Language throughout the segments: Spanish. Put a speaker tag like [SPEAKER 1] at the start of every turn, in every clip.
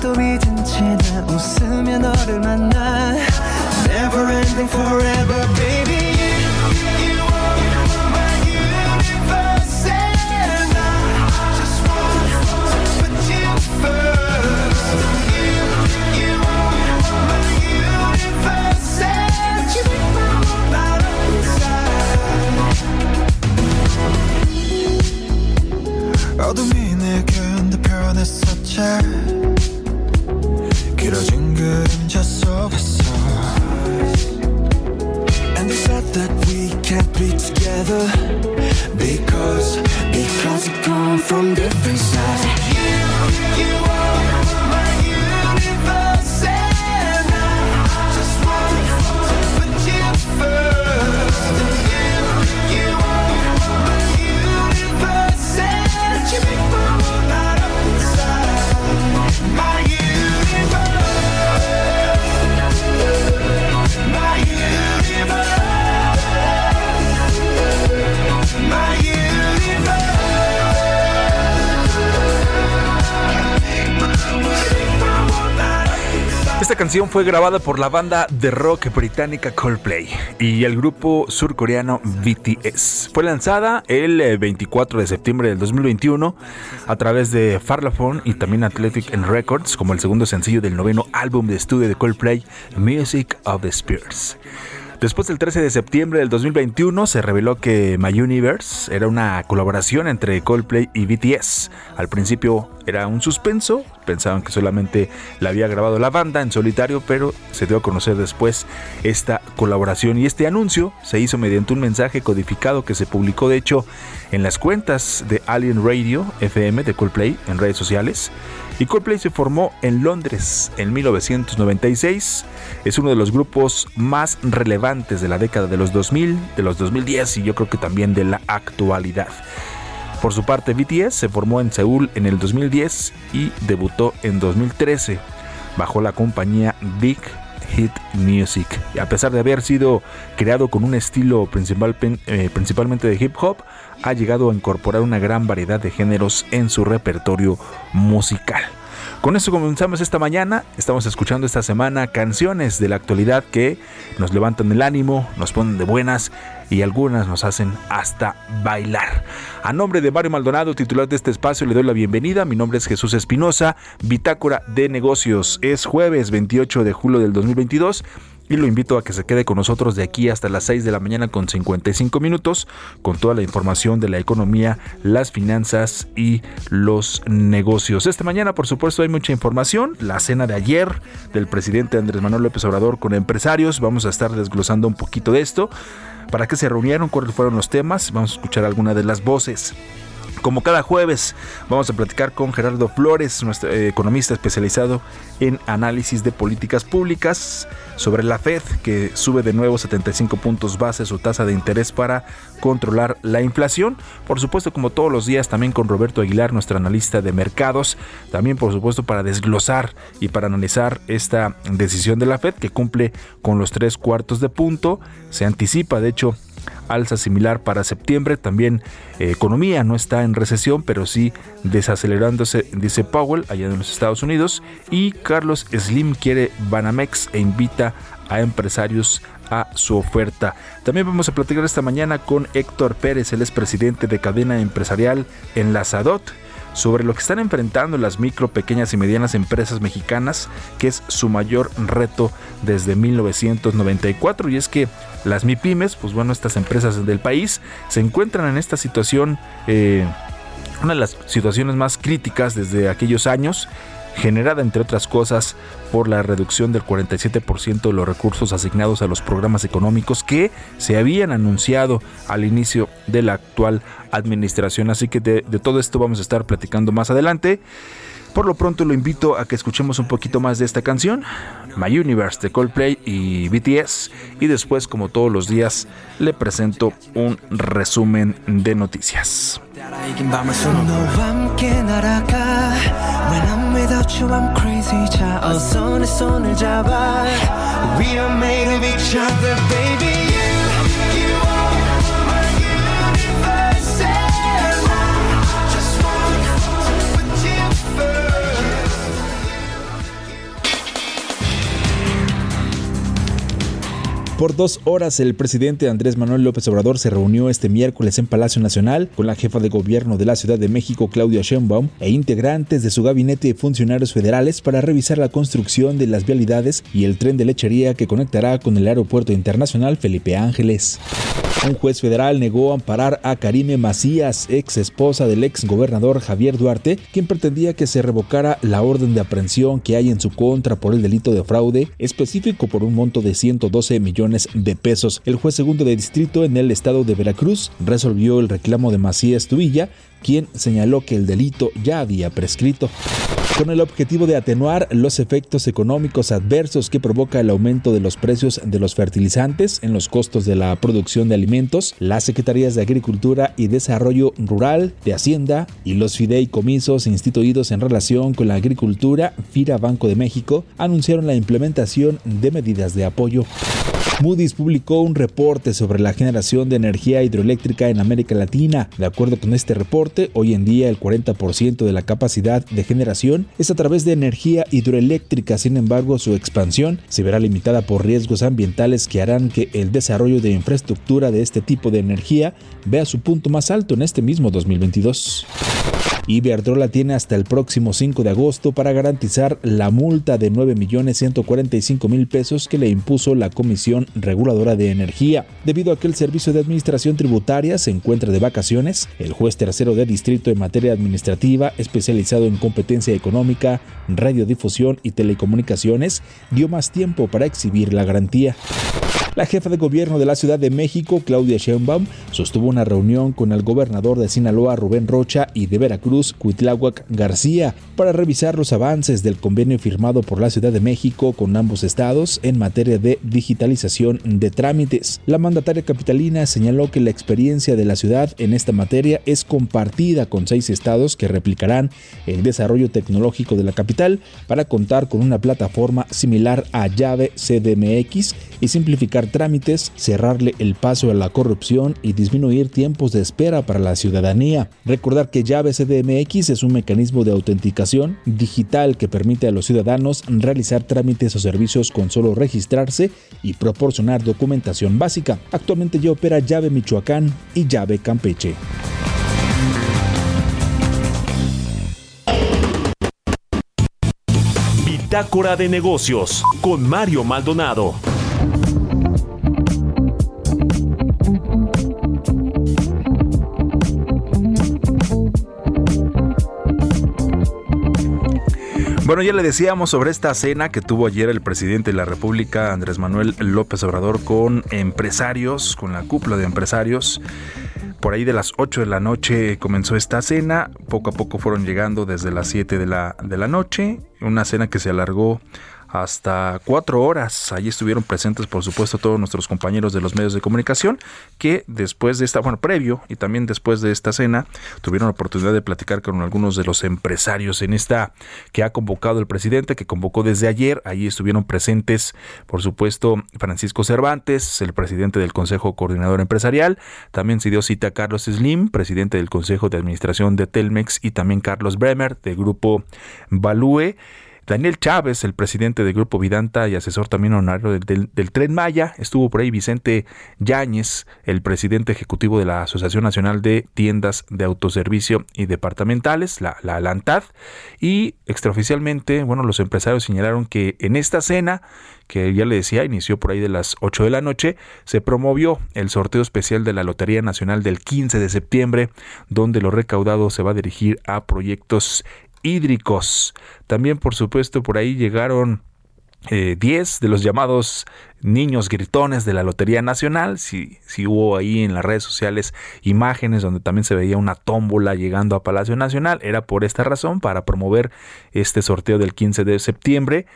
[SPEAKER 1] 또 믿은 채나 웃으며 너를 만나.
[SPEAKER 2] Never ending forever baby. 어둠이 내게 흔들편했었지 together. Because, because we come from different sides
[SPEAKER 3] Esta canción fue grabada por la banda de rock británica Coldplay y el grupo surcoreano BTS. Fue lanzada el eh, 24 de septiembre del 2021 a través de Farlaphone y también Athletic Records como el segundo sencillo del noveno álbum de estudio de Coldplay, Music of the Spirits. Después del 13 de septiembre del 2021 se reveló que My Universe era una colaboración entre Coldplay y BTS. Al principio era un suspenso, pensaban que solamente la había grabado la banda en solitario, pero se dio a conocer después esta colaboración y este anuncio se hizo mediante un mensaje codificado que se publicó de hecho en las cuentas de Alien Radio FM de Coldplay en redes sociales. Y Coldplay se formó en Londres en 1996. Es uno de los grupos más relevantes de la década de los 2000, de los 2010 y yo creo que también de la actualidad. Por su parte, BTS se formó en Seúl en el 2010 y debutó en 2013 bajo la compañía Big Hit Music. A pesar de haber sido creado con un estilo eh, principalmente de hip hop, ha llegado a incorporar una gran variedad de géneros en su repertorio musical. Con esto comenzamos esta mañana, estamos escuchando esta semana canciones de la actualidad que nos levantan el ánimo, nos ponen de buenas y algunas nos hacen hasta bailar. A nombre de Mario Maldonado, titular de este espacio, le doy la bienvenida. Mi nombre es Jesús Espinosa, Bitácora de Negocios. Es jueves 28 de julio del 2022 y lo invito a que se quede con nosotros de aquí hasta las 6 de la mañana con 55 minutos con toda la información de la economía, las finanzas y los negocios. Esta mañana, por supuesto, hay mucha información. La cena de ayer del presidente Andrés Manuel López Obrador con empresarios. Vamos a estar desglosando un poquito de esto. ¿Para qué se reunieron? ¿Cuáles fueron los temas? Vamos a escuchar alguna de las voces. Como cada jueves, vamos a platicar con Gerardo Flores, nuestro eh, economista especializado en análisis de políticas públicas, sobre la Fed, que sube de nuevo 75 puntos base su tasa de interés para controlar la inflación. Por supuesto, como todos los días, también con Roberto Aguilar, nuestro analista de mercados. También, por supuesto, para desglosar y para analizar esta decisión de la Fed, que cumple con los tres cuartos de punto. Se anticipa, de hecho, alza similar para septiembre. También eh, economía no está en recesión, pero sí desacelerándose, dice Powell allá en los Estados Unidos. Y Carlos Slim quiere Banamex e invita
[SPEAKER 1] a empresarios a su oferta. También vamos a platicar esta mañana con Héctor Pérez, el expresidente de cadena empresarial en la SADOT sobre lo que están enfrentando las micro, pequeñas y medianas empresas mexicanas, que es su mayor reto desde 1994. Y es que las MIPIMES, pues bueno, estas empresas del país, se encuentran en esta situación, eh, una de las situaciones más críticas desde aquellos años generada entre otras cosas por la reducción del 47% de los recursos asignados a los programas económicos que se habían anunciado al inicio de la actual administración. Así que de, todo esto vamos a estar platicando más adelante. Por lo pronto lo invito a que escuchemos un poquito más de esta canción, My Universe de Coldplay y BTS, y después, como todos los días, le presento un resumen de noticias. without you I'm crazy child. 어서 내 손을 잡아 We are made of each other baby.
[SPEAKER 3] Por dos horas, el presidente Andrés Manuel López Obrador se reunió este miércoles en Palacio Nacional con la jefa de gobierno de la Ciudad de México, Claudia Sheinbaum, e integrantes de su gabinete de funcionarios federales para revisar la construcción de las vialidades y el tren de lechería que conectará con el Aeropuerto Internacional Felipe Ángeles. Un juez federal negó amparar a Karime Macías, ex esposa del ex gobernador Javier Duarte, quien pretendía que se revocara la orden de aprehensión que hay en su contra por el delito de fraude, específico por un monto de 112 millones de pesos. El juez segundo de distrito en el estado de Veracruz resolvió el reclamo de Macías Tubilla, quien señaló que el delito ya había prescrito con el objetivo de atenuar los efectos económicos adversos que provoca el aumento de los precios de los fertilizantes en los costos de la producción de alimentos, las Secretarías de Agricultura y Desarrollo Rural, de Hacienda y los fideicomisos instituidos en relación con la agricultura, FIRA Banco de México, anunciaron la implementación de medidas de apoyo. Moody's publicó un reporte sobre la generación de energía hidroeléctrica en América Latina. De acuerdo con este reporte, hoy en día el 40% de la capacidad de generación es a través de energía hidroeléctrica, sin embargo su expansión se verá limitada por riesgos ambientales que harán que el desarrollo de infraestructura de este tipo de energía vea su punto más alto en este mismo 2022. Iberdrola tiene hasta el próximo 5 de agosto para garantizar la multa de 9.145.000 pesos que le impuso la Comisión Reguladora de Energía. Debido a que el Servicio de Administración Tributaria se encuentra de vacaciones, el juez tercero de distrito en materia administrativa, especializado en competencia económica, radiodifusión y telecomunicaciones, dio más tiempo para exhibir la garantía. La jefa de gobierno de la Ciudad de México, Claudia Sheinbaum, sostuvo una reunión con el gobernador de Sinaloa, Rubén Rocha, y de Veracruz, Cuitláhuac García, para revisar los avances del convenio firmado por la Ciudad de México con ambos estados en materia de digitalización de trámites. La mandataria capitalina señaló que la experiencia de la ciudad en esta materia es compartida con seis estados que replicarán el desarrollo tecnológico de la capital para contar con una plataforma similar a llave CDMX y simplificar trámites, cerrarle el paso a la corrupción y disminuir tiempos de espera para la ciudadanía. Recordar que llave CDMX es un mecanismo de autenticación digital que permite a los ciudadanos realizar trámites o servicios con solo registrarse y proporcionar documentación básica. Actualmente ya opera llave Michoacán y llave Campeche.
[SPEAKER 4] Bitácora de negocios con Mario Maldonado.
[SPEAKER 1] Bueno, ya le decíamos sobre esta cena que tuvo ayer el presidente de la República, Andrés Manuel López Obrador, con empresarios, con la cúpula de empresarios. Por ahí de las 8 de la noche comenzó esta cena, poco a poco fueron llegando desde las 7 de la, de la noche, una cena que se alargó hasta cuatro horas. Allí estuvieron presentes, por supuesto, todos nuestros compañeros de los medios de comunicación que después de esta, bueno, previo y también después de esta cena, tuvieron la oportunidad de platicar con algunos de los empresarios en esta que ha convocado el presidente, que convocó desde ayer. Allí estuvieron presentes, por supuesto, Francisco Cervantes, el presidente del Consejo Coordinador Empresarial. También se dio cita a Carlos Slim, presidente del Consejo de Administración de Telmex, y también Carlos Bremer, del Grupo Balúe
[SPEAKER 3] Daniel Chávez, el presidente del Grupo Vidanta y asesor también honorario del, Tren Maya. Estuvo por ahí Vicente Yáñez, el presidente ejecutivo de la Asociación Nacional de Tiendas de Autoservicio y Departamentales, la, la LANTAD. Y extraoficialmente, bueno, los empresarios señalaron que en esta cena que ya le decía, inició por ahí de las 8 de la noche, se promovió el sorteo especial de la Lotería Nacional del 15 de septiembre, donde lo recaudado se va a dirigir a proyectos hídricos. También, por supuesto, por ahí llegaron 10 eh, de los llamados niños gritones de la Lotería Nacional. Si, si hubo ahí en las redes sociales imágenes donde también se veía una tómbola llegando a Palacio Nacional, era por esta razón, para promover este sorteo del 15 de septiembre.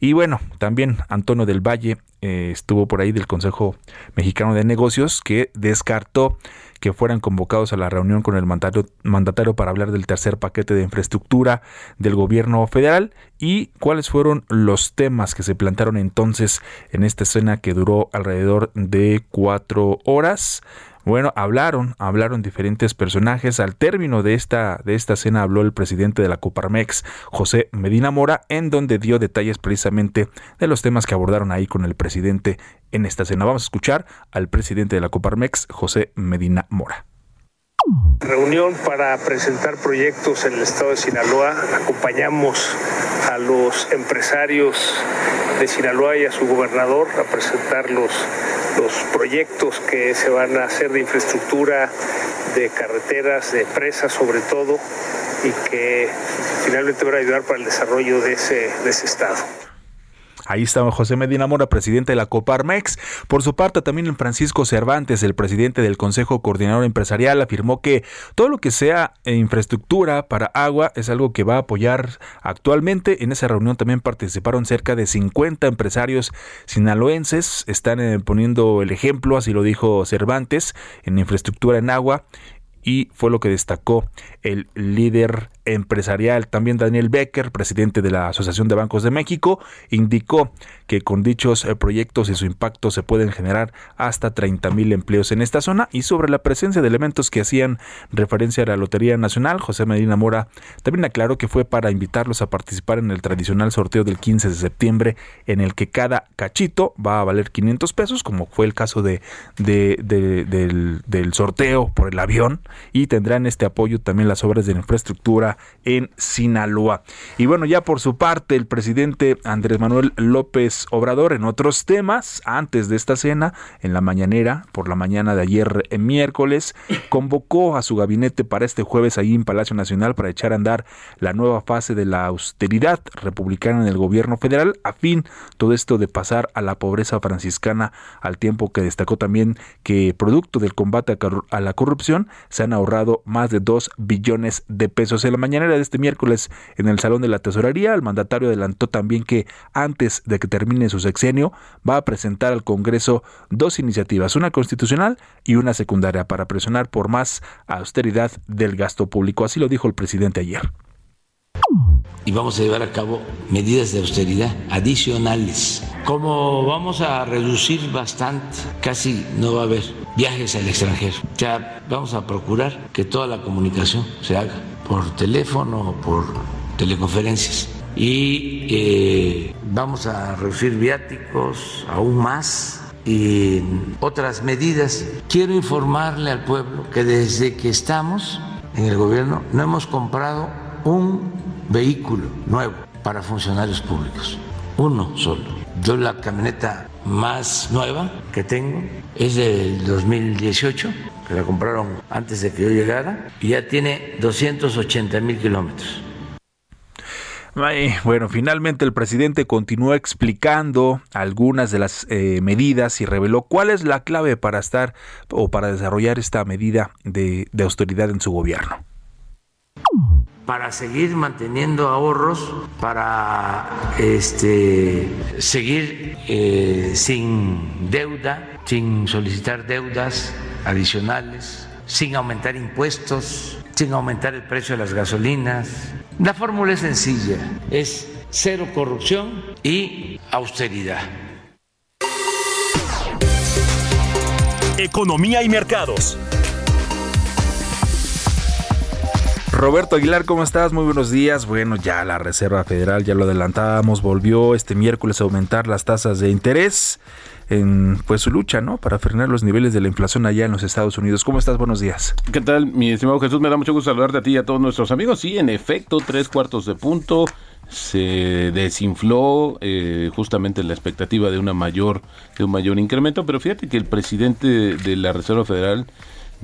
[SPEAKER 3] Y bueno, también Antonio del Valle eh, estuvo por ahí del Consejo Mexicano de Negocios que descartó que fueran convocados a la reunión con el mandatario, mandatario para hablar del tercer paquete de infraestructura del gobierno federal y cuáles fueron los temas que se plantearon entonces en esta escena que duró alrededor de cuatro horas. Bueno, hablaron, hablaron diferentes personajes. Al término de esta, de esta cena habló el presidente de la Coparmex, José Medina Mora, en donde dio detalles precisamente de los temas que abordaron ahí con el presidente en esta cena. Vamos a escuchar al presidente de la Coparmex, José Medina Mora.
[SPEAKER 5] Reunión para presentar proyectos en el estado de Sinaloa. Acompañamos a los empresarios de Sinaloa y a su gobernador a presentar los, los proyectos que se van a hacer de infraestructura, de carreteras, de presas sobre todo, y que finalmente van a ayudar para el desarrollo de ese, de ese estado.
[SPEAKER 3] Ahí estaba José Medina Mora, presidente de la Coparmex. Por su parte, también Francisco Cervantes, el presidente del Consejo Coordinador Empresarial, afirmó que todo lo que sea infraestructura para agua es algo que va a apoyar actualmente. En esa reunión también participaron cerca de 50 empresarios sinaloenses. Están eh, poniendo el ejemplo, así lo dijo Cervantes, en infraestructura en agua y fue lo que destacó el líder empresarial. También Daniel Becker, presidente de la Asociación de Bancos de México, indicó que con dichos eh, proyectos y su impacto se pueden generar hasta 30 mil empleos en esta zona y sobre la presencia de elementos que hacían referencia a la Lotería Nacional, José Medina Mora también aclaró que fue para invitarlos a participar en el tradicional sorteo del 15 de septiembre en el que cada cachito va a valer 500 pesos, como fue el caso de, del, del sorteo por el avión y tendrán este apoyo también las obras de infraestructura en Sinaloa. Y bueno, ya por su parte, el presidente Andrés Manuel López Obrador, en otros temas, antes de esta cena, en la mañanera, por la mañana de ayer en miércoles, convocó a su gabinete para este jueves ahí en Palacio Nacional para echar a andar la nueva fase de la austeridad republicana en el gobierno federal, a fin todo esto de pasar a la pobreza franciscana, al tiempo que destacó también que producto del combate a la corrupción se han ahorrado más de 2 billones de pesos en la mañanera de este miércoles en el Salón de la Tesorería, el mandatario adelantó también que antes de que termine su sexenio va a presentar al Congreso dos iniciativas, una constitucional y una secundaria, para presionar por más austeridad del gasto público. Así lo dijo el presidente ayer
[SPEAKER 6] y vamos a llevar a cabo medidas de austeridad adicionales. Como vamos a reducir bastante, casi no va a haber viajes al extranjero. Ya vamos a procurar que toda la comunicación se haga por teléfono o por teleconferencias. Y eh, vamos a reducir viáticos aún más y otras medidas. Quiero informarle al pueblo que desde que estamos en el gobierno no hemos comprado un vehículo nuevo para funcionarios públicos. Uno solo. Yo la camioneta más nueva que tengo es del 2018 que la compraron antes de que yo llegara, y ya tiene 280 mil kilómetros.
[SPEAKER 3] Bueno, finalmente el presidente continuó explicando algunas de las eh, medidas y reveló cuál es la clave para estar o para desarrollar esta medida de, de austeridad en su gobierno
[SPEAKER 6] para seguir manteniendo ahorros, para este, seguir eh, sin deuda, sin solicitar deudas adicionales, sin aumentar impuestos, sin aumentar el precio de las gasolinas. La fórmula es sencilla, es cero corrupción y austeridad.
[SPEAKER 4] Economía y mercados.
[SPEAKER 3] Roberto Aguilar, ¿cómo estás? Muy buenos días. Bueno, ya la Reserva Federal, ya lo adelantábamos, volvió este miércoles a aumentar las tasas de interés en pues su lucha, ¿no? Para frenar los niveles de la inflación allá en los Estados Unidos. ¿Cómo estás? Buenos días.
[SPEAKER 7] ¿Qué tal, mi estimado Jesús? Me da mucho gusto saludarte a ti y a todos nuestros amigos. Sí, en efecto, tres cuartos de punto se desinfló eh, justamente la expectativa de una mayor de un mayor incremento, pero fíjate que el presidente de la Reserva Federal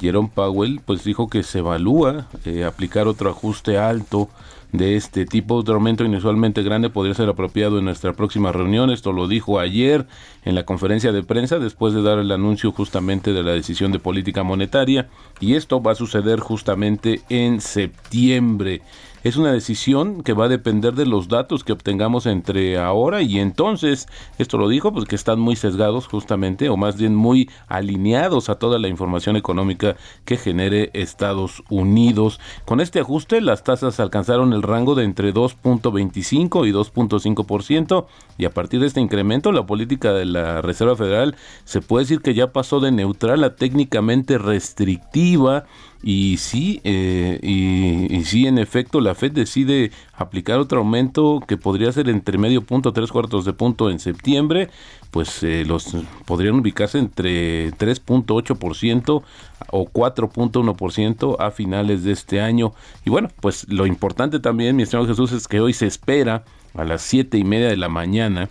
[SPEAKER 7] Jerome Powell pues dijo que se evalúa eh, aplicar otro ajuste alto de este tipo. Otro aumento inusualmente grande podría ser apropiado en nuestra próxima reunión. Esto lo dijo ayer en la conferencia de prensa después de dar el anuncio justamente de la decisión de política monetaria. Y esto va a suceder justamente en septiembre. Es una decisión que va a depender de los datos que obtengamos entre ahora y entonces. Esto lo dijo, pues que están muy sesgados justamente, o más bien muy alineados a toda la información económica que genere Estados Unidos. Con este ajuste, las tasas alcanzaron el rango de entre 2.25 y 2.5%, y a partir de este incremento, la política de la Reserva Federal se puede decir que ya pasó de neutral a técnicamente restrictiva y sí, eh, y, sí, en efecto, la Fed decide aplicar otro aumento que podría ser entre medio punto, tres cuartos de punto en septiembre, pues eh, los podrían ubicarse entre 3.8% o 4.1% a finales de este año. Y bueno, pues lo importante también, mi estimado Jesús, es que hoy se espera a las siete y media de la mañana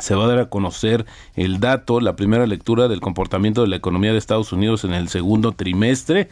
[SPEAKER 7] se va a dar a conocer el dato, la primera lectura del comportamiento de la economía de Estados Unidos en el segundo trimestre.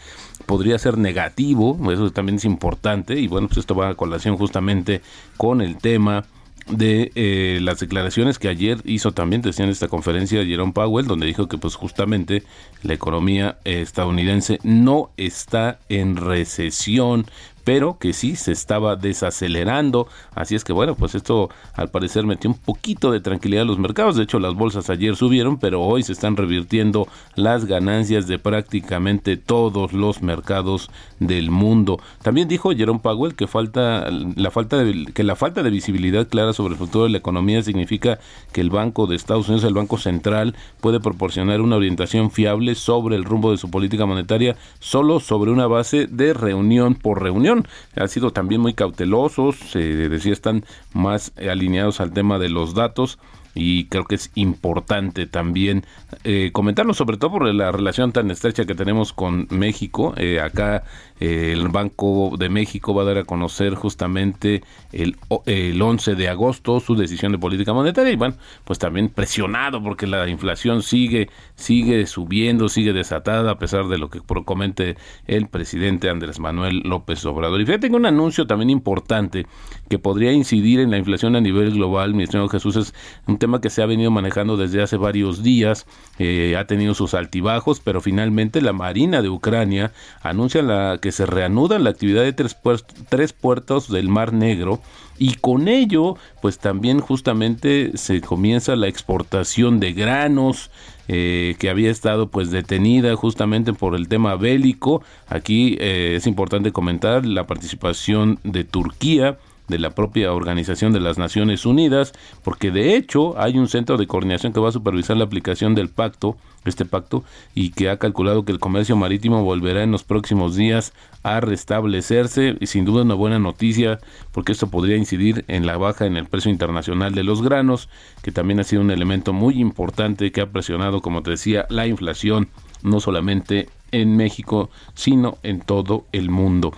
[SPEAKER 7] Podría ser negativo, eso también es importante, y bueno, pues esto va a colación justamente con el tema de eh, las declaraciones que ayer hizo también, decía en esta conferencia Jerome Powell, donde dijo que pues justamente la economía estadounidense no está en recesión, pero que sí se estaba desacelerando. Así es que bueno, pues esto al parecer metió un poquito de tranquilidad a los mercados. De hecho, las bolsas ayer subieron, pero hoy se están revirtiendo las ganancias de prácticamente todos los mercados del mundo. También dijo Jerome Powell que falta la falta de, que la falta de visibilidad clara sobre el futuro de la economía significa que el Banco de Estados Unidos, el Banco Central, puede proporcionar una orientación fiable sobre el rumbo de su política monetaria solo sobre una base de reunión por reunión han sido también muy cautelosos, se decía están más alineados al tema de los datos y creo que es importante también eh, comentarlo, sobre todo por la relación tan estrecha que tenemos con México. Eh, acá el Banco de México va a dar a conocer justamente el, el 11 de agosto su decisión de política monetaria y bueno, pues también presionado porque la inflación sigue, sigue subiendo, sigue desatada a pesar de lo que comente el presidente Andrés Manuel López Obrador. Y fíjate, tengo un anuncio también importante que podría incidir en la inflación a nivel global, mi estimado Jesús, es un tema que se ha venido manejando desde hace varios días, eh, ha tenido sus altibajos, pero finalmente la Marina de Ucrania anuncia la, que se reanuda la actividad de tres, tres puertos del Mar Negro y con ello pues también justamente se comienza la exportación de granos eh, que había estado pues detenida justamente por el tema bélico. Aquí eh, es importante comentar la participación de Turquía de la propia Organización de las Naciones Unidas, porque de hecho hay un centro de coordinación que va a supervisar la aplicación del pacto, este pacto, y que ha calculado que el comercio marítimo volverá en los próximos días a restablecerse, y sin duda una buena noticia, porque esto podría incidir en la baja en el precio internacional de los granos, que también ha sido un elemento muy importante que ha presionado, como te decía, la inflación, no solamente en México, sino en todo el mundo.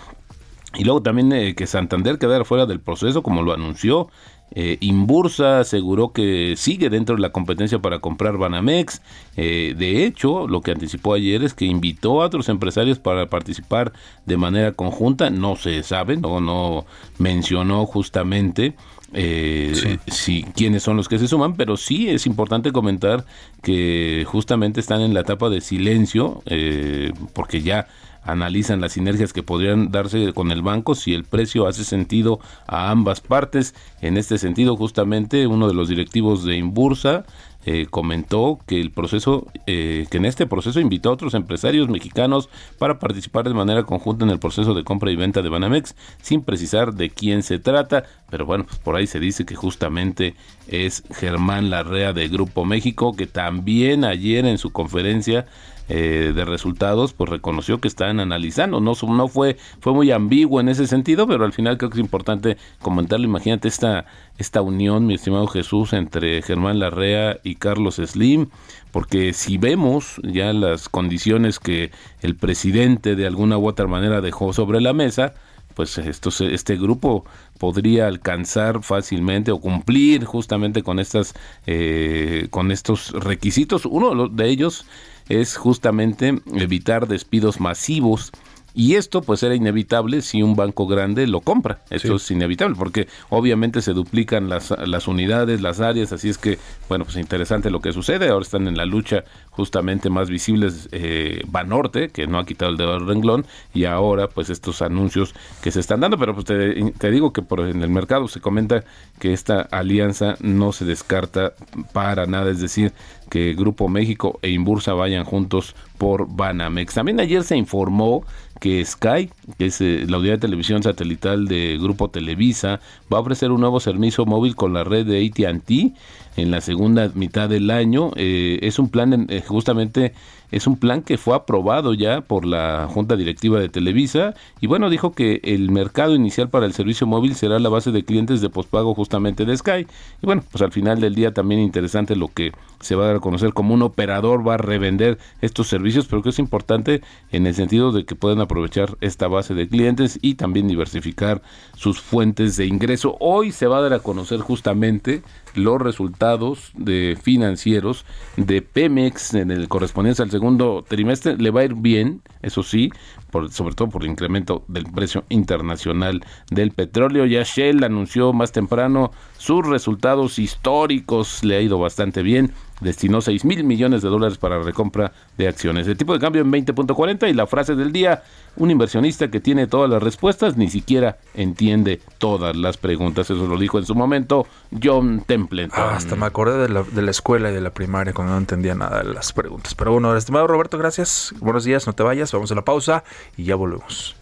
[SPEAKER 7] Y luego también eh, que Santander quedara fuera del proceso, como lo anunció. Eh, Inbursa aseguró que sigue dentro de la competencia para comprar Banamex. Eh, de hecho, lo que anticipó ayer es que invitó a otros empresarios para participar de manera conjunta. No se sabe, no, no mencionó justamente eh, si, quiénes son los que se suman, pero sí es importante comentar que justamente están en la etapa de silencio, eh, porque ya analizan las sinergias que podrían darse con el banco si el precio hace sentido a ambas partes. En este sentido, justamente uno de los directivos de Inbursa eh, comentó que el proceso, eh, que en este proceso invitó a otros empresarios mexicanos para participar de manera conjunta en el proceso de compra y venta de Banamex, sin precisar de quién se trata, pero bueno, pues por ahí se dice que justamente es Germán Larrea de Grupo México, que también ayer en su conferencia eh, de resultados, pues reconoció que están analizando. No, no fue, fue muy ambiguo en ese sentido, pero al final creo que es importante comentarlo. Imagínate esta, esta unión, mi estimado Jesús, entre Germán Larrea y Carlos Slim, porque si vemos ya las condiciones que el presidente de alguna u otra manera dejó sobre la mesa, pues estos, este grupo podría alcanzar fácilmente o cumplir justamente con estas eh, con estos requisitos. Uno de ellos es justamente evitar despidos masivos y esto pues era inevitable si un banco grande lo compra. Esto es inevitable porque obviamente se duplican las, las unidades, las áreas, así es que, bueno, pues interesante lo que sucede. Ahora están en la lucha justamente más visibles eh, Banorte, que no ha quitado el dedo del renglón, y ahora pues estos anuncios que se están dando. Pero pues te, digo que por, en el mercado se comenta que esta alianza no se descarta para nada, es decir, que Grupo México e Inbursa vayan juntos por Banamex. También ayer se informó que Sky, que es eh, la unidad de televisión satelital de Grupo Televisa, va a ofrecer un nuevo servicio móvil con la red de AT&T en la segunda mitad del año. Eh, es un plan eh, justamente es un plan que fue aprobado ya por la Junta Directiva de Televisa y bueno, dijo que el mercado inicial para el servicio móvil será la base de clientes de pospago justamente de Sky. Y bueno, pues al final del día también interesante lo que se va a dar a conocer como un operador va a revender estos servicios, pero que es importante en el sentido de que pueden aprovechar esta base de clientes y también diversificar sus fuentes de ingreso. Hoy se va a dar a conocer justamente los resultados financieros de Pemex en el correspondiente al segundo trimestre. Le va a ir bien, eso sí, por, sobre todo por el incremento del precio internacional del petróleo. Ya Shell anunció más temprano sus resultados históricos, le ha ido bastante bien destinó 6 mil millones de dólares para recompra de acciones. El tipo de cambio en 20.40 y la frase del día, un inversionista que tiene todas las respuestas ni siquiera entiende todas las preguntas. Eso lo dijo en su momento John Templeton.
[SPEAKER 3] Ah, hasta me acordé de la, de la, escuela y de la primaria cuando no entendía nada de las preguntas. Pero bueno, estimado Roberto, gracias. Buenos días, no te vayas, vamos a la pausa y ya volvemos.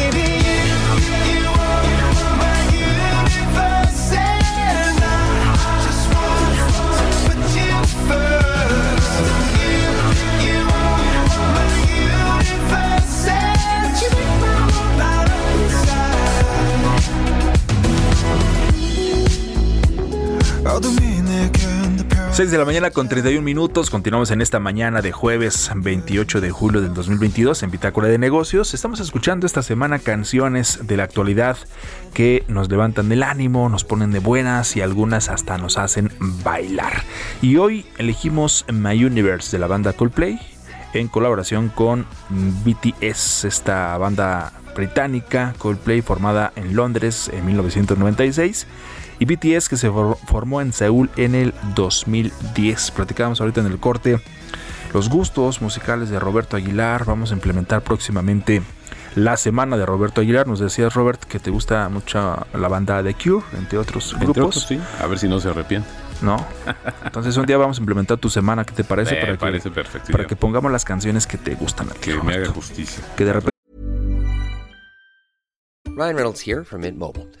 [SPEAKER 3] 6 de la mañana con 31 minutos. Continuamos en esta mañana de jueves 28 de julio del 2022 en Bitácora de Negocios. Estamos escuchando esta semana canciones de la actualidad que nos levantan el ánimo, nos ponen de buenas y algunas hasta nos hacen bailar. Y hoy elegimos My Universe de la banda Coldplay en colaboración con BTS, esta banda británica Coldplay formada en Londres en 1996 y BTS que se formó en Seúl en el 2010. Platicábamos ahorita en el corte los gustos musicales de Roberto Aguilar. Vamos a implementar próximamente la semana de Roberto Aguilar. Nos decías, Robert, que te gusta mucho la banda The Cure, entre otros
[SPEAKER 7] Entre
[SPEAKER 3] grupos.
[SPEAKER 7] otros, sí. A ver si no se arrepiente.
[SPEAKER 3] ¿No? Entonces un día vamos a implementar tu semana, ¿qué te parece?
[SPEAKER 7] Me
[SPEAKER 3] para
[SPEAKER 7] parece
[SPEAKER 3] que,
[SPEAKER 7] perfecto.
[SPEAKER 3] Para que pongamos las canciones que te gustan a ti,
[SPEAKER 7] que me haga justicia.
[SPEAKER 3] Que de repente
[SPEAKER 8] Ryan Reynolds here from Mint Mobile.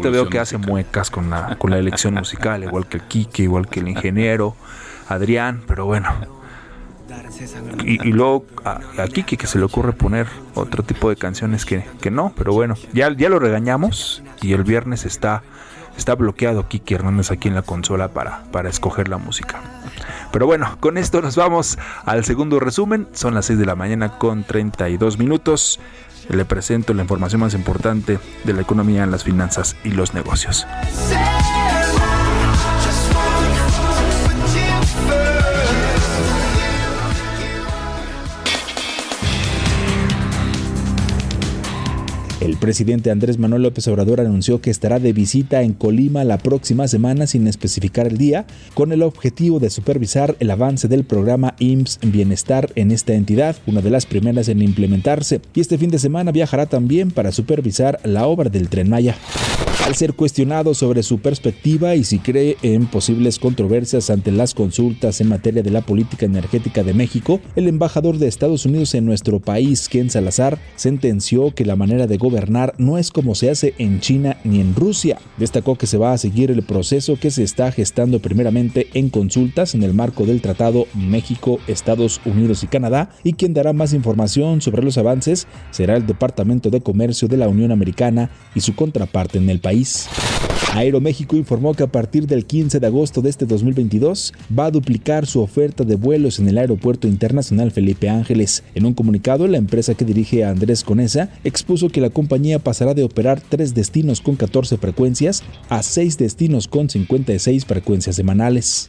[SPEAKER 3] te veo que hace muecas con la, con la elección musical, igual que el Quique, igual que el ingeniero Adrián, pero bueno. y, luego a, Kiki que se le ocurre poner otro tipo de canciones que, que no, pero bueno, ya, ya lo regañamos y el viernes está, está bloqueado Kiki Hernández aquí en la consola para, para escoger la música. Pero bueno, con esto nos vamos al segundo resumen. Son las 6 de la mañana con 32 minutos. Le presento la información más importante de la economía, las finanzas y los negocios.
[SPEAKER 9] El presidente Andrés Manuel López Obrador anunció que estará de visita en Colima la próxima semana sin especificar el día, con el objetivo de supervisar el avance del programa IMSS Bienestar en esta entidad, una de las primeras en implementarse, y este fin de semana viajará también para supervisar la obra del tren Maya. Al ser cuestionado sobre su perspectiva y si cree en posibles controversias ante las consultas en materia de la política energética de México, el embajador de Estados Unidos en nuestro país, Ken Salazar, sentenció que la manera de gobernar no es como se hace en China ni en Rusia. Destacó que se va a seguir el proceso que se está gestando primeramente en consultas en el marco del Tratado México, Estados Unidos y Canadá, y quien dará más información sobre los avances será el Departamento de Comercio de la Unión Americana y su contraparte en el país. Aeroméxico informó que a partir del 15 de agosto de este 2022 va a duplicar su oferta de vuelos en el Aeropuerto Internacional Felipe Ángeles. En un comunicado, la empresa que dirige a Andrés Conesa expuso que la compañía pasará de operar tres destinos con 14 frecuencias a seis destinos con 56 frecuencias semanales.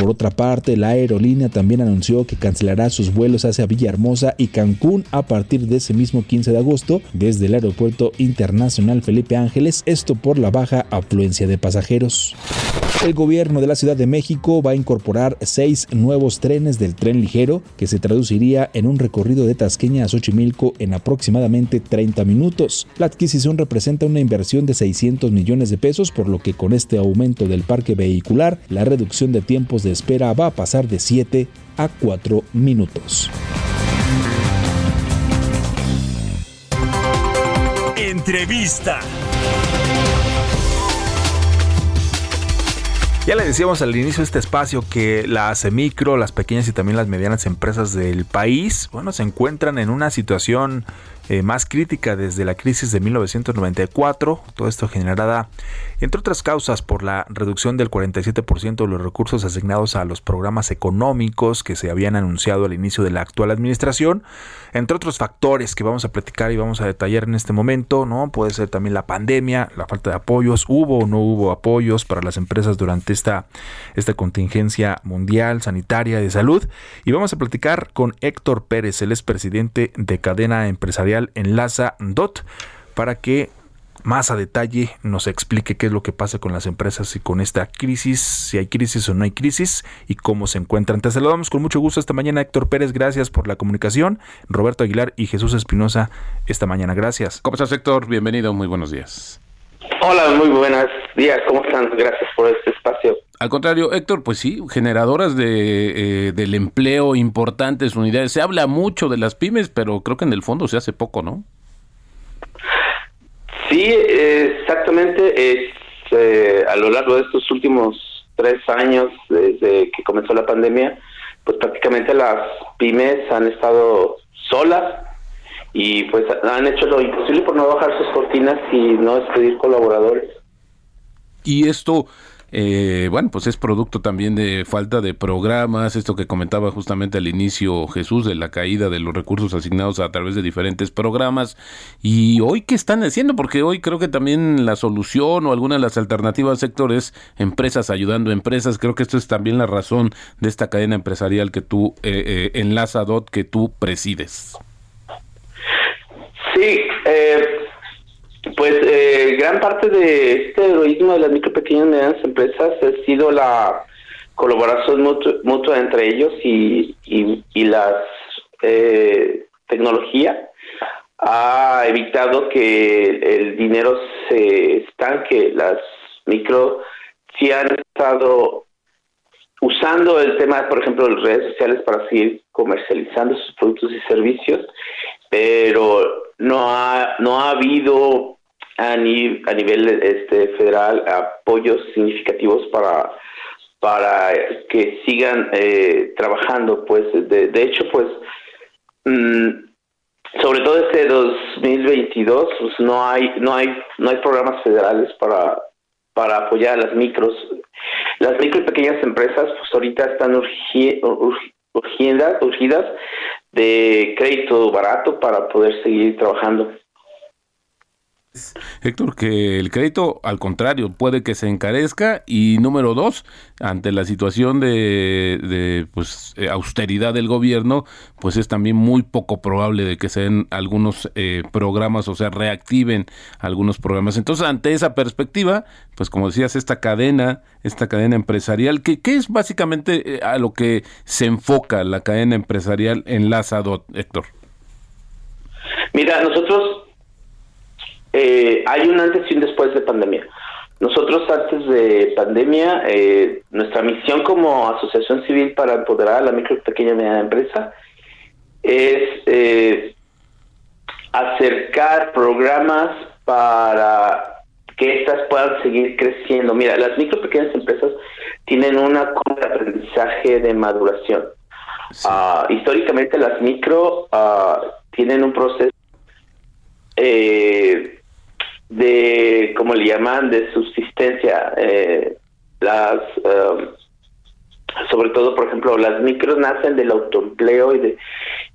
[SPEAKER 9] Por otra parte, la aerolínea también anunció que cancelará sus vuelos hacia Villahermosa y Cancún a partir de ese mismo 15 de agosto desde el Aeropuerto Internacional Felipe Ángeles, esto por la baja afluencia de pasajeros. El gobierno de la Ciudad de México va a incorporar seis nuevos trenes del tren ligero que se traduciría en un recorrido de Tasqueña a Xochimilco en aproximadamente 30 minutos. La adquisición representa una inversión de 600 millones de pesos, por lo que con este aumento del parque vehicular, la reducción de tiempos de espera va a pasar de 7 a 4 minutos.
[SPEAKER 4] Entrevista.
[SPEAKER 3] Ya le decíamos al inicio de este espacio que las micro, las pequeñas y también las medianas empresas del país, bueno, se encuentran en una situación eh, más crítica desde la crisis de 1994. Todo esto generada, entre otras causas, por la reducción del 47% de los recursos asignados a los programas económicos que se habían anunciado al inicio de la actual administración, entre otros factores que vamos a platicar y vamos a detallar en este momento, ¿no? Puede ser también la pandemia, la falta de apoyos, hubo o no hubo apoyos para las empresas durante esta, esta contingencia mundial, sanitaria, de salud. Y vamos a platicar con Héctor Pérez, él es presidente de Cadena Empresarial Enlaza DOT para que más a detalle nos explique qué es lo que pasa con las empresas y con esta crisis, si hay crisis o no hay crisis y cómo se encuentran. Te saludamos con mucho gusto esta mañana, Héctor Pérez, gracias por la comunicación, Roberto Aguilar y Jesús Espinosa esta mañana, gracias.
[SPEAKER 7] ¿Cómo estás, Héctor? Bienvenido, muy buenos días.
[SPEAKER 10] Hola, muy buenos días, ¿cómo están? Gracias por este espacio.
[SPEAKER 7] Al contrario, Héctor, pues sí, generadoras de, eh, del empleo, importantes unidades. Se habla mucho de las pymes, pero creo que en el fondo se hace poco, ¿no?
[SPEAKER 10] Sí, exactamente. Es, eh, a lo largo de estos últimos tres años, desde que comenzó la pandemia, pues prácticamente las pymes han estado solas y pues han hecho lo imposible por no bajar sus cortinas y no despedir colaboradores.
[SPEAKER 7] Y esto eh, bueno, pues es producto también de falta de programas, esto que comentaba justamente al inicio Jesús, de la caída de los recursos asignados a través de diferentes programas. Y hoy, ¿qué están haciendo? Porque hoy creo que también la solución o alguna de las alternativas sectores, empresas ayudando a empresas, creo que esto es también la razón de esta cadena empresarial que tú eh, eh Dot, que tú presides.
[SPEAKER 10] Sí, eh, pues eh, gran parte de este heroísmo de las micro, pequeñas y medianas empresas ha sido la colaboración mutua, entre ellos y, y, las eh, tecnología ha evitado que el dinero se estanque. Las micro sí han estado usando el tema, por ejemplo, de las redes sociales para seguir comercializando sus productos y servicios, pero no ha, no ha habido a, a nivel este, federal apoyos significativos para para que sigan eh, trabajando. Pues de, de hecho, pues mm, sobre todo este 2022, pues no hay no hay no hay programas federales para para apoyar a las micros. Las micro y pequeñas empresas, pues ahorita están urgi, urgidas, urgidas de crédito barato para poder seguir trabajando.
[SPEAKER 7] Héctor, que el crédito, al contrario, puede que se encarezca y número dos, ante la situación de, de pues, eh, austeridad del gobierno, pues es también muy poco probable de que se den algunos eh, programas, o sea, reactiven algunos programas. Entonces, ante esa perspectiva, pues como decías, esta cadena, esta cadena empresarial, ¿qué, qué es básicamente eh, a lo que se enfoca la cadena empresarial en Lazadot, Héctor?
[SPEAKER 10] Mira, nosotros eh, hay un antes y un después de pandemia. Nosotros antes de pandemia, eh, nuestra misión como asociación civil para empoderar a la micro pequeña y mediana empresa es eh, acercar programas para que éstas puedan seguir creciendo. Mira, las micro pequeñas empresas tienen una curva de aprendizaje de maduración. Ah, históricamente las micro ah, tienen un proceso eh, de, como le llaman, de subsistencia. Eh, las, um, sobre todo, por ejemplo, las micros nacen del autoempleo y de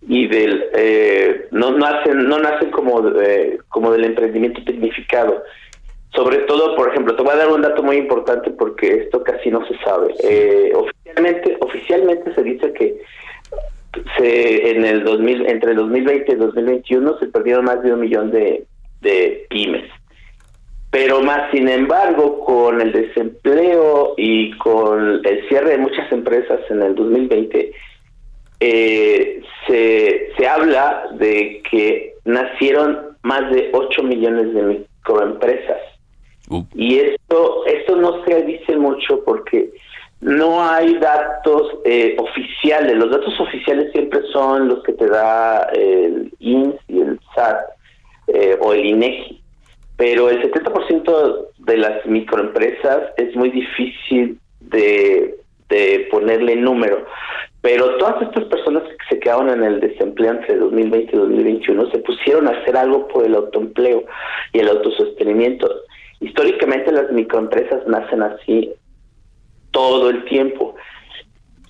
[SPEAKER 10] y del eh, no nacen no nacen como de, como del emprendimiento tecnificado. Sobre todo, por ejemplo, te voy a dar un dato muy importante porque esto casi no se sabe. Eh, oficialmente oficialmente se dice que se en el 2000 entre el 2020 y el 2021 se perdieron más de un millón de, de pymes pero más sin embargo con el desempleo y con el cierre de muchas empresas en el 2020 eh, se, se habla de que nacieron más de 8 millones de microempresas. Y esto esto no se dice mucho porque no hay datos eh, oficiales. Los datos oficiales siempre son los que te da el INS y el SAT eh, o el INEGI pero el 70% de las microempresas es muy difícil de, ponerle número. Pero todas estas personas que se quedaron en el desempleo entre 2020 y 2021 se pusieron a hacer algo por el autoempleo y el autosostenimiento. Históricamente las microempresas nacen así todo el tiempo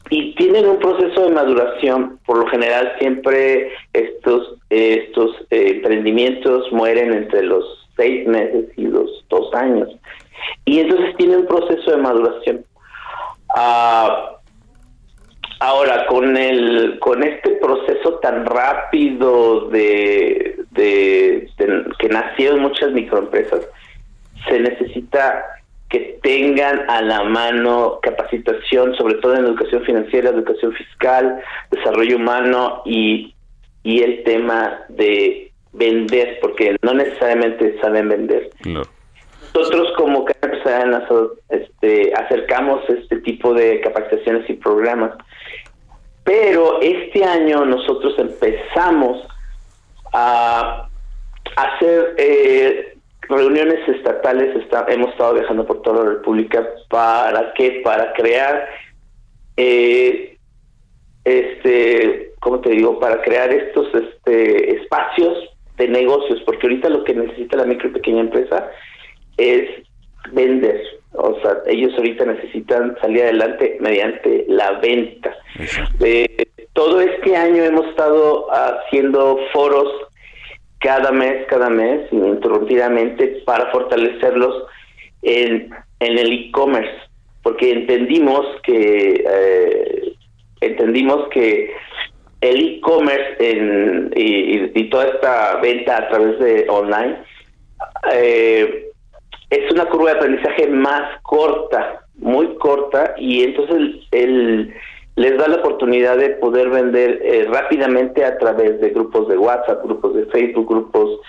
[SPEAKER 10] y tienen un proceso de maduración. Por lo general siempre estos estos eh, emprendimientos mueren entre los seis meses y los dos años. Y entonces tiene un proceso de maduración. Ah, ahora, con el con este proceso tan rápido de, de, que nacieron muchas microempresas, se necesita que tengan a la mano capacitación, sobre todo en educación financiera, educación fiscal, desarrollo humano y, y el tema de vender, porque no necesariamente saben vender. Nosotros como este, acercamos este tipo de capacitaciones y programas, pero este año nosotros empezamos a hacer eh, reuniones estatales, está, hemos estado viajando por toda la República, ¿para qué? Para crear, eh, este, ¿cómo te digo? Para crear estos este, espacios de negocios, porque ahorita lo que necesita la micro y pequeña empresa es vender. O sea, ellos ahorita necesitan salir adelante mediante la venta. Eh, todo este año hemos estado haciendo foros cada mes, cada mes, ininterrumpidamente, para fortalecerlos en, en el e-commerce, porque entendimos que eh, entendimos que el e-commerce y, y, toda esta venta a través de online eh, es una curva de aprendizaje más corta, muy corta, y entonces el, les da la oportunidad de poder vender eh, rápidamente a través de grupos de WhatsApp, grupos de Facebook, grupos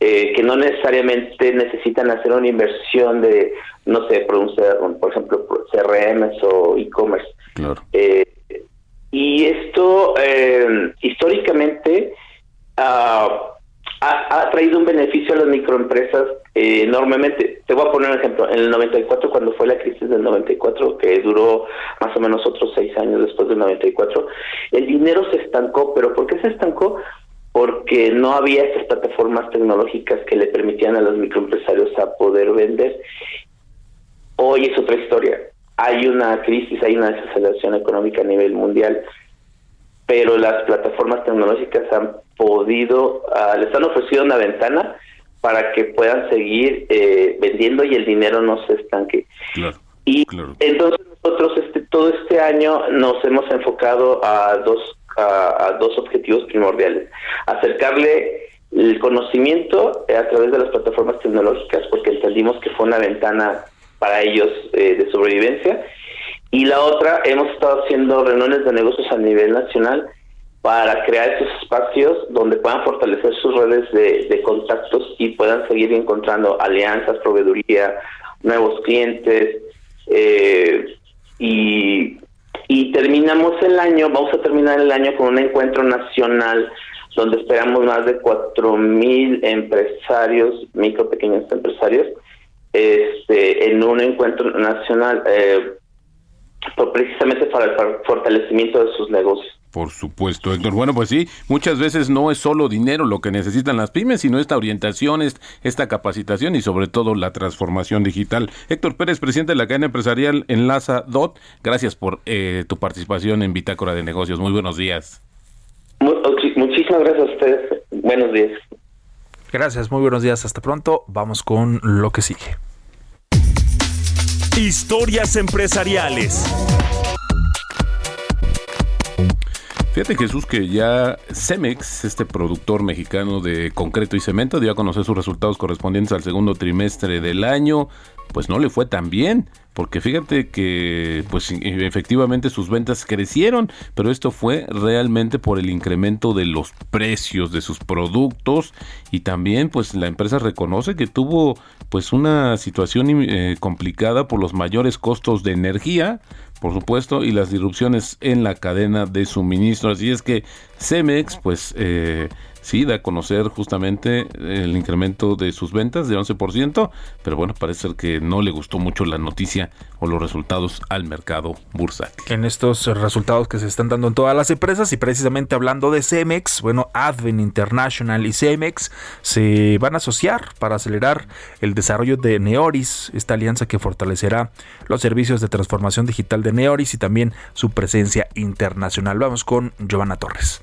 [SPEAKER 10] eh, que no necesariamente necesitan hacer una inversión de, no sé, por, por ejemplo, CRM o e-commerce.
[SPEAKER 7] Claro.
[SPEAKER 10] Y esto, eh, históricamente, ah, ha, ha traído un beneficio a las microempresas eh, enormemente. Te voy a poner un ejemplo. En el 94, cuando fue la crisis del 94, que duró más o menos otros seis años después del 94, el dinero se estancó. ¿Pero por qué se estancó? Porque no había estas plataformas tecnológicas que le permitían a los microempresarios a poder vender. Hoy es otra historia. Hay una crisis, hay una desaceleración económica a nivel mundial pero las plataformas tecnológicas han podido, uh, les han ofrecido una ventana para que puedan seguir eh, vendiendo y el dinero no se estanque.
[SPEAKER 7] Claro,
[SPEAKER 10] y
[SPEAKER 7] claro.
[SPEAKER 10] entonces nosotros este todo este año nos hemos enfocado a dos a, a dos objetivos primordiales: acercarle el conocimiento a través de las plataformas tecnológicas, porque entendimos que fue una ventana para ellos eh, de sobrevivencia y la otra, hemos estado haciendo reuniones de negocios a nivel nacional para crear esos espacios donde puedan fortalecer sus redes de, de contactos y puedan seguir encontrando alianzas, proveeduría, nuevos clientes. Eh, y, y terminamos el año, vamos a terminar el año con un encuentro nacional donde esperamos más de cuatro mil empresarios, micro pequeños empresarios, este, en un encuentro nacional. Eh, precisamente para el fortalecimiento de sus negocios.
[SPEAKER 7] Por supuesto, Héctor. Bueno, pues sí, muchas veces no es solo dinero lo que necesitan las pymes, sino esta orientación, esta capacitación y sobre todo la transformación digital. Héctor Pérez, presidente de la cadena empresarial Enlaza DOT, gracias por eh, tu participación en Bitácora de Negocios. Muy buenos días.
[SPEAKER 10] Muchísimas gracias a ustedes. Buenos días.
[SPEAKER 3] Gracias, muy buenos días. Hasta pronto. Vamos con lo que sigue.
[SPEAKER 4] Historias empresariales.
[SPEAKER 7] Fíjate Jesús que ya Cemex, este productor mexicano de concreto y cemento, dio a conocer sus resultados correspondientes al segundo trimestre del año. Pues no le fue tan bien, porque fíjate que pues efectivamente sus ventas crecieron, pero esto fue realmente por el incremento de los precios de sus productos y también pues la empresa reconoce que tuvo pues una situación eh, complicada por los mayores costos de energía, por supuesto, y las disrupciones en la cadena de suministro. Así es que Cemex, pues, eh, sí, da a conocer justamente el incremento de sus ventas de 11%, pero bueno, parece ser que no le gustó mucho la noticia o los resultados al mercado bursátil.
[SPEAKER 3] En estos resultados que se están dando en todas las empresas y precisamente hablando de Cemex, bueno, Advent International y Cemex se van a asociar para acelerar el desarrollo de Neoris, esta alianza que fortalecerá los servicios de transformación digital de Neoris y también su presencia internacional. Vamos con Giovanna Torres.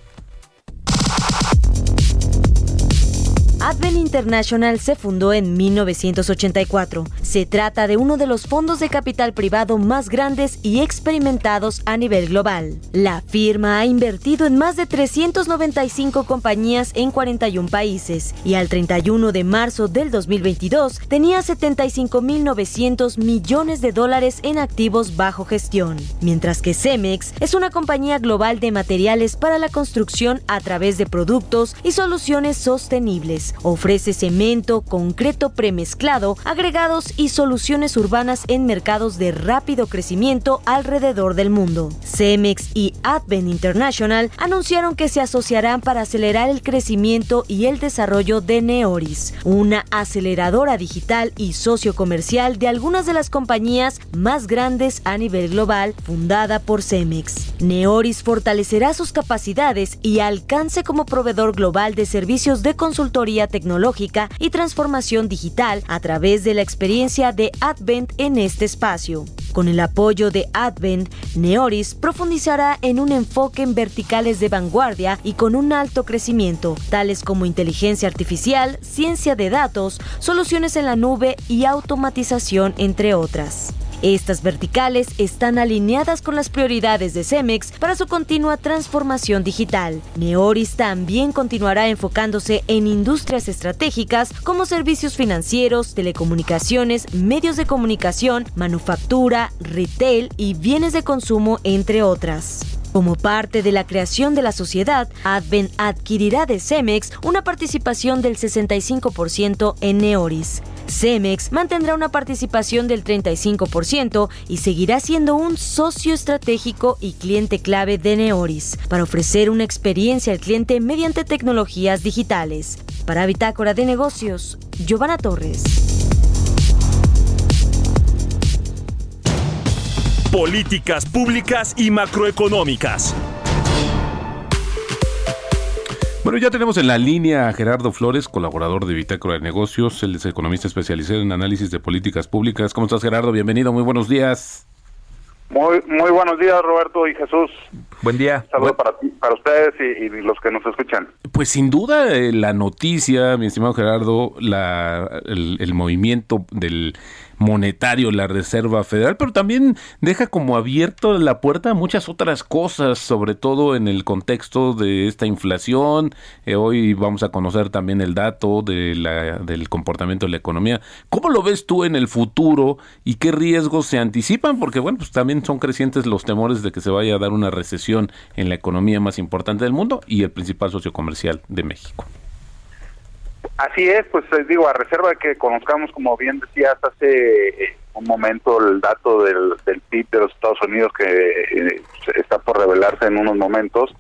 [SPEAKER 11] Advent International se fundó en 1984. Se trata de uno de los fondos de capital privado más grandes y experimentados a nivel global. La firma ha invertido en más de 395 compañías en 41 países y al 31 de marzo del 2022 tenía 75.900 millones de dólares en activos bajo gestión, mientras que Cemex es una compañía global de materiales para la construcción a través de productos y soluciones sostenibles Ofrece cemento, concreto premezclado, agregados y soluciones urbanas en mercados de rápido crecimiento alrededor del mundo. Cemex y Advent International anunciaron que se asociarán para acelerar el crecimiento y el desarrollo de Neoris, una aceleradora digital y sociocomercial de algunas de las compañías más grandes a nivel global, fundada por Cemex. Neoris fortalecerá sus capacidades y alcance como proveedor global de servicios de consultoría tecnológica y transformación digital a través de la experiencia de Advent en este espacio. Con el apoyo de Advent, Neoris profundizará en un enfoque en verticales de vanguardia y con un alto crecimiento, tales como inteligencia artificial, ciencia de datos, soluciones en la nube y automatización, entre otras. Estas verticales están alineadas con las prioridades de Cemex para su continua transformación digital. Neoris también continuará enfocándose en industrias estratégicas como servicios financieros, telecomunicaciones, medios de comunicación, manufactura, retail y bienes de consumo, entre otras. Como parte de la creación de la sociedad, Advent adquirirá de Cemex una participación del 65% en Neoris. Cemex mantendrá una participación del 35% y seguirá siendo un socio estratégico y cliente clave de Neoris para ofrecer una experiencia al cliente mediante tecnologías digitales. Para Bitácora de Negocios, Giovanna Torres.
[SPEAKER 4] Políticas públicas y macroeconómicas.
[SPEAKER 7] Bueno, ya tenemos en la línea a Gerardo Flores, colaborador de Bitácora de Negocios. Él es economista especializado en análisis de políticas públicas. ¿Cómo estás, Gerardo? Bienvenido, muy buenos días.
[SPEAKER 12] Muy, muy buenos días, Roberto y Jesús.
[SPEAKER 3] Buen día.
[SPEAKER 12] Saludos para, para ustedes y, y, los que nos escuchan.
[SPEAKER 7] Pues sin duda eh, la noticia, mi estimado Gerardo, la, el, el movimiento del monetario, la Reserva Federal, pero también deja como abierto la puerta a muchas otras cosas, sobre todo en el contexto de esta inflación. Eh, hoy vamos a conocer también el dato de la, del comportamiento de la economía. ¿Cómo lo ves tú en el futuro y qué riesgos se anticipan? Porque bueno, pues también son crecientes los temores de que se vaya a dar una recesión en la economía más importante del mundo y el principal socio comercial de México.
[SPEAKER 12] Así es, pues digo, a reserva de que conozcamos, como bien decías hace eh, un momento, el dato del, del PIB de los Estados Unidos que eh, está por revelarse en unos momentos,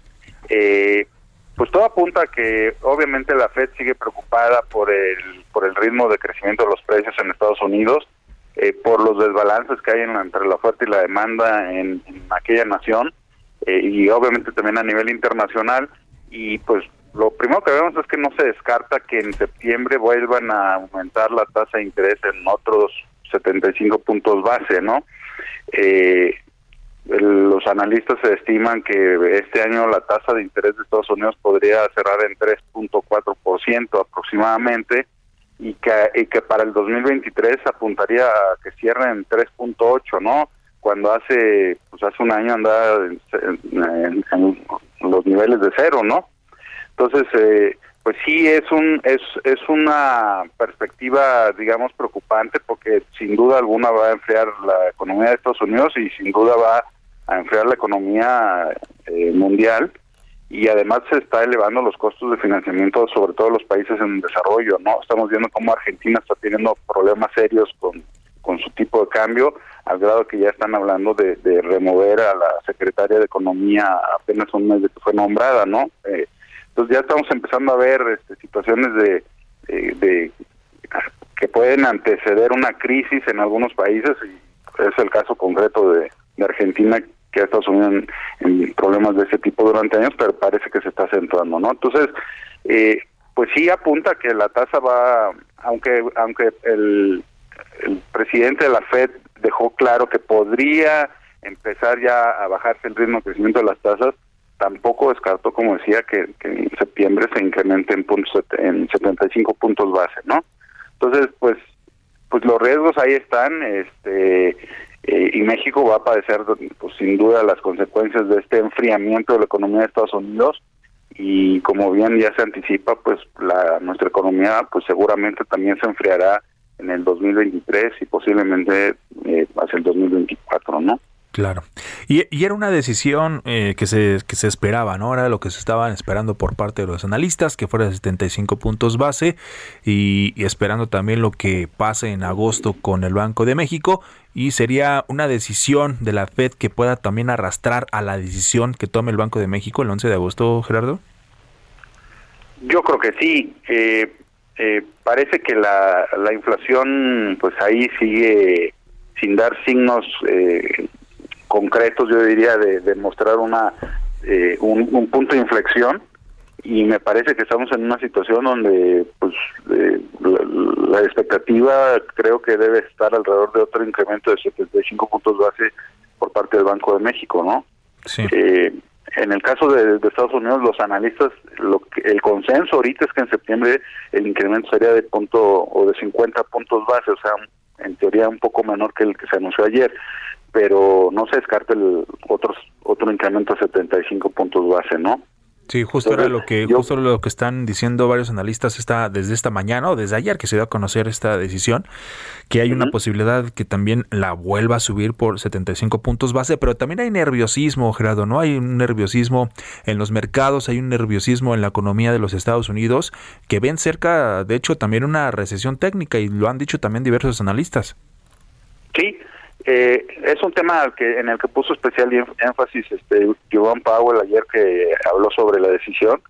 [SPEAKER 12] eh, pues todo apunta a que obviamente la Fed sigue preocupada por el, por el ritmo de crecimiento de los precios en Estados Unidos, eh, por los desbalances que hay en, entre la oferta y la demanda en, en aquella nación, eh, y obviamente también a nivel internacional, y pues lo primero que vemos es que no se descarta que en septiembre vuelvan a aumentar la tasa de interés en otros 75 puntos base, ¿no? Eh, los analistas se estiman que este año la tasa de interés de Estados Unidos podría cerrar en 3.4% aproximadamente y que, y que para el 2023 apuntaría a que cierre en 3.8, ¿no? Cuando hace pues hace un año andaba en los niveles de cero, ¿no? Entonces, eh, pues sí es un es es una perspectiva, digamos, preocupante porque sin duda alguna va a enfriar la economía de Estados Unidos y sin duda va a enfriar la economía eh, mundial y además se está elevando los costos de financiamiento sobre todo los países en desarrollo, ¿no? Estamos viendo cómo Argentina está teniendo problemas serios con con su tipo de cambio, al grado que ya están hablando de, de remover a la secretaria de Economía apenas un mes de que fue nombrada, ¿no? Eh, entonces ya estamos empezando a ver este, situaciones de, de, que pueden anteceder una crisis en algunos países y es el caso concreto de, Argentina que ha estado sumido en, en, problemas de ese tipo durante años, pero parece que se está acentuando, ¿no? Entonces, eh, pues sí apunta que la tasa va, aunque aunque el, el presidente de la Fed dejó claro que podría empezar ya a bajarse el ritmo de crecimiento de las tasas, tampoco descartó, como decía, que, en septiembre se incremente en puntos en 75 puntos base, ¿no? Entonces, pues, pues los riesgos ahí están, este, eh, y México va a padecer, pues, sin duda, las consecuencias de este enfriamiento de la economía de Estados Unidos y como bien ya se anticipa, pues la nuestra economía, pues seguramente también se enfriará en el 2023 y posiblemente eh, hacia el 2024, ¿no?
[SPEAKER 3] Claro. Y, y, era una decisión eh, que, se, que se esperaba, ¿no? Era lo que se estaban esperando por parte de los analistas, que fuera de 75 puntos base y, esperando también lo que pase en agosto con el Banco de México. Y sería una decisión de la Fed que pueda también arrastrar a la decisión que tome el Banco de México el 11 de agosto, Gerardo.
[SPEAKER 12] Yo creo que sí. Eh, parece que la, la inflación, pues ahí sigue sin dar signos eh, concretos, yo diría, de, de mostrar una eh, un, un, punto de inflexión y me parece que estamos en una situación donde pues eh, la, la, expectativa creo que debe estar alrededor de otro incremento de 75 puntos base por parte del Banco de México, ¿no?
[SPEAKER 3] Sí.
[SPEAKER 12] Eh, en el caso de, de, Estados Unidos, los analistas, lo que, el consenso ahorita es que en septiembre el incremento sería de punto o de 50 puntos base, o sea, en teoría un poco menor que el que se anunció ayer pero no se descarta el otros otro incremento a 75 puntos base, ¿no?
[SPEAKER 3] Sí, justo Entonces, era lo que yo, justo lo que están diciendo varios analistas está desde esta mañana o desde ayer que se dio a conocer esta decisión que hay uh -huh. una posibilidad que también la vuelva a subir por 75 puntos base, pero también hay nerviosismo, Gerardo, ¿no? Hay un nerviosismo en los mercados, hay un nerviosismo en la economía de los Estados Unidos que ven cerca, de hecho, también una recesión técnica y lo han dicho también diversos analistas.
[SPEAKER 12] Sí, eh, es un tema que en el que puso especial énfasis este Jerome Powell ayer que habló sobre la decisión.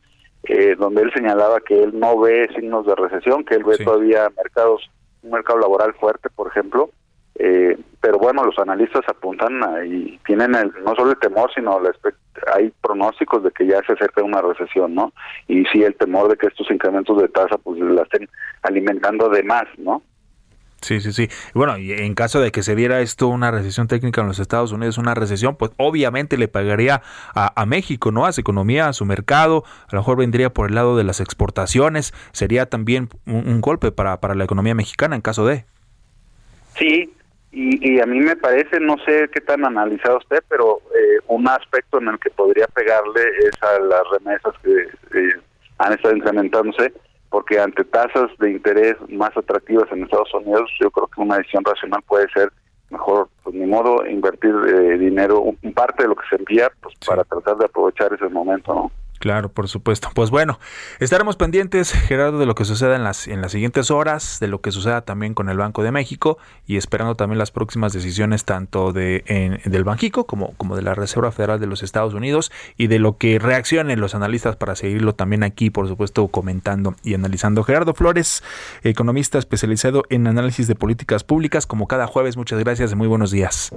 [SPEAKER 12] eh, donde él señalaba que él no ve signos de recesión, que él ve todavía mercados, un mercado laboral fuerte, por ejemplo, eh, pero bueno, los analistas apuntan y tienen el, no solo el temor, sino la hay pronósticos de que ya se acerca una recesión, ¿no? Y sí el temor de que estos incrementos de tasa pues la estén alimentando de más, ¿no?
[SPEAKER 3] Sí, sí, sí. Bueno, y en caso de que se viera esto una recesión técnica en los Estados Unidos, una recesión, pues obviamente le pagaría a, México, ¿no? A su economía, a su mercado, a lo mejor vendría por el lado de las exportaciones, sería también un, golpe para, para la economía mexicana en caso de.
[SPEAKER 12] Sí, y, a mí me parece, no sé qué tan analizado usted, pero eh, un aspecto en el que podría pegarle es a las remesas que eh, han estado incrementándose porque ante tasas de interés más atractivas en Estados Unidos, yo creo que una decisión racional puede ser mejor, pues ni modo, invertir eh, dinero, un, parte de lo que se envía, pues para tratar de aprovechar ese momento, ¿no?
[SPEAKER 3] Claro, por supuesto. Pues bueno, estaremos pendientes, Gerardo, de lo que suceda en las, en las siguientes horas, de lo que suceda también con el Banco de México y esperando también las próximas decisiones tanto de, en, del Banjico como, como de la Reserva Federal de los Estados Unidos y de lo que reaccionen los analistas para seguirlo también aquí, por supuesto, comentando y analizando. Gerardo Flores, economista especializado en análisis de políticas públicas, como cada jueves, muchas gracias y muy buenos días.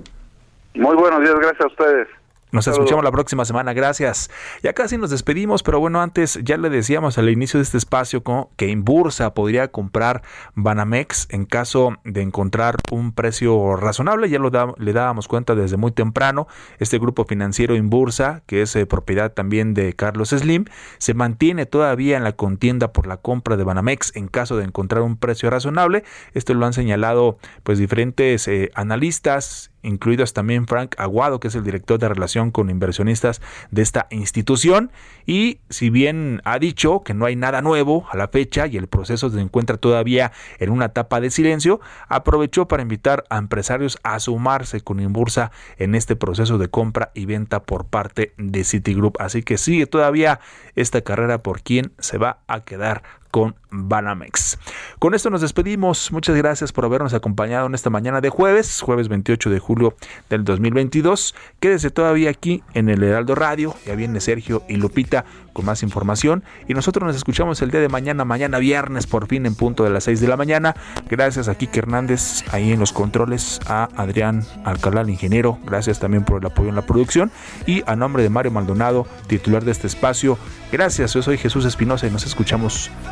[SPEAKER 12] Muy buenos días, gracias a ustedes.
[SPEAKER 3] Nos escuchamos la próxima semana, gracias. Ya casi nos despedimos, pero bueno, antes ya le decíamos al inicio de este espacio que Inbursa podría comprar Banamex en caso de encontrar un precio razonable, ya lo le dábamos cuenta desde muy temprano. Este grupo financiero Inbursa, que es eh, propiedad también de Carlos Slim, se mantiene todavía en la contienda por la compra de Banamex en caso de encontrar un precio razonable. Esto lo han señalado pues diferentes eh, analistas incluidos también Frank Aguado, que es el director de relación con inversionistas de esta institución. Y si bien ha dicho que no hay nada nuevo a la fecha y el proceso se encuentra todavía en una etapa de silencio, aprovechó para invitar a empresarios a sumarse con Inbursa en este proceso de compra y venta por parte de Citigroup. Así que sigue todavía esta carrera por quién se va a quedar con Banamex. Con esto nos despedimos. Muchas gracias por habernos acompañado en esta mañana de jueves, jueves 28 de julio del 2022. Quédese todavía aquí en el Heraldo Radio. Ya viene Sergio y Lupita con más información. Y nosotros nos escuchamos el día de mañana, mañana viernes, por fin en punto de las 6 de la mañana. Gracias a Kike Hernández ahí en los controles, a Adrián Alcalá, el ingeniero. Gracias también por el apoyo en la producción. Y a nombre de Mario Maldonado, titular de este espacio, gracias. Yo soy Jesús Espinosa y nos escuchamos